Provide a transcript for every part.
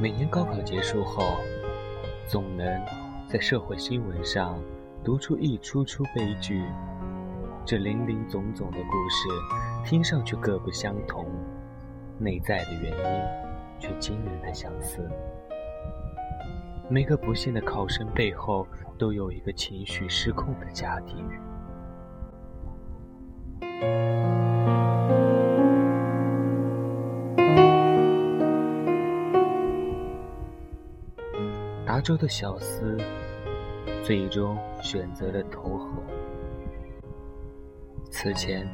每年高考结束后，总能在社会新闻上读出一出出悲剧。这林林总总的故事，听上去各不相同，内在的原因却惊人的相似。每个不幸的考生背后，都有一个情绪失控的家庭。加州的小斯最终选择了投河。此前，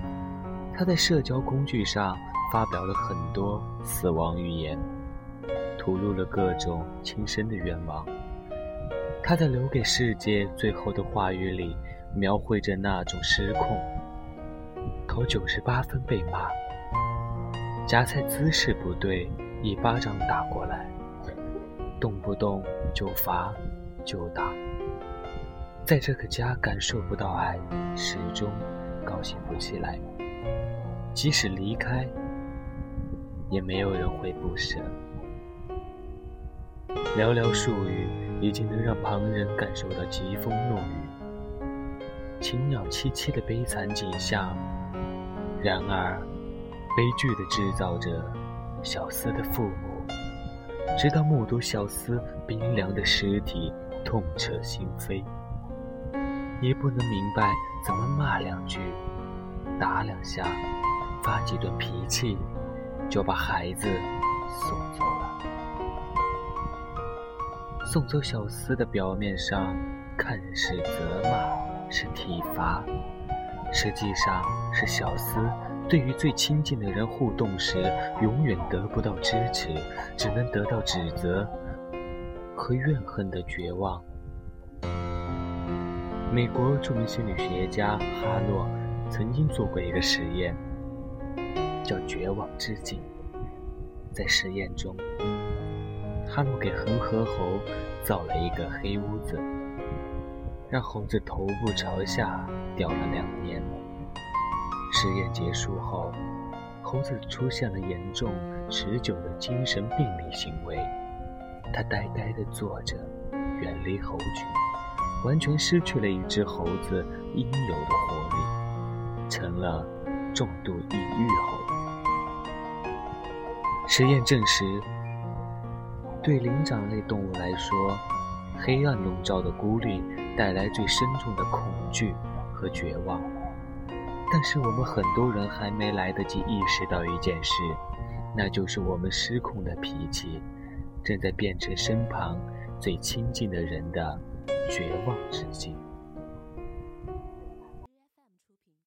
他在社交工具上发表了很多死亡预言，吐露了各种轻生的愿望。他在留给世界最后的话语里，描绘着那种失控。考九十八分被骂，夹菜姿势不对，一巴掌打过来，动不动就罚就打。在这个家感受不到爱，始终。高兴不起来，即使离开，也没有人会不舍。寥寥数语，已经能让旁人感受到疾风怒雨、禽鸟凄凄的悲惨景象。然而，悲剧的制造者小司的父母，直到目睹小司冰凉的尸体，痛彻心扉。也不能明白怎么骂两句，打两下，发几顿脾气，就把孩子送走了。送走小司的表面上看是责骂，是体罚，实际上是小司对于最亲近的人互动时，永远得不到支持，只能得到指责和怨恨的绝望。美国著名心理学家哈洛曾经做过一个实验，叫“绝望之井”。在实验中，哈洛给恒河猴造了一个黑屋子，让猴子头部朝下吊了两年。实验结束后，猴子出现了严重、持久的精神病理行为，它呆呆地坐着，远离猴群。完全失去了一只猴子应有的活力，成了重度抑郁猴。实验证实，对灵长类动物来说，黑暗笼罩的孤立带来最深重的恐惧和绝望。但是我们很多人还没来得及意识到一件事，那就是我们失控的脾气，正在变成身旁最亲近的人的。绝望之境。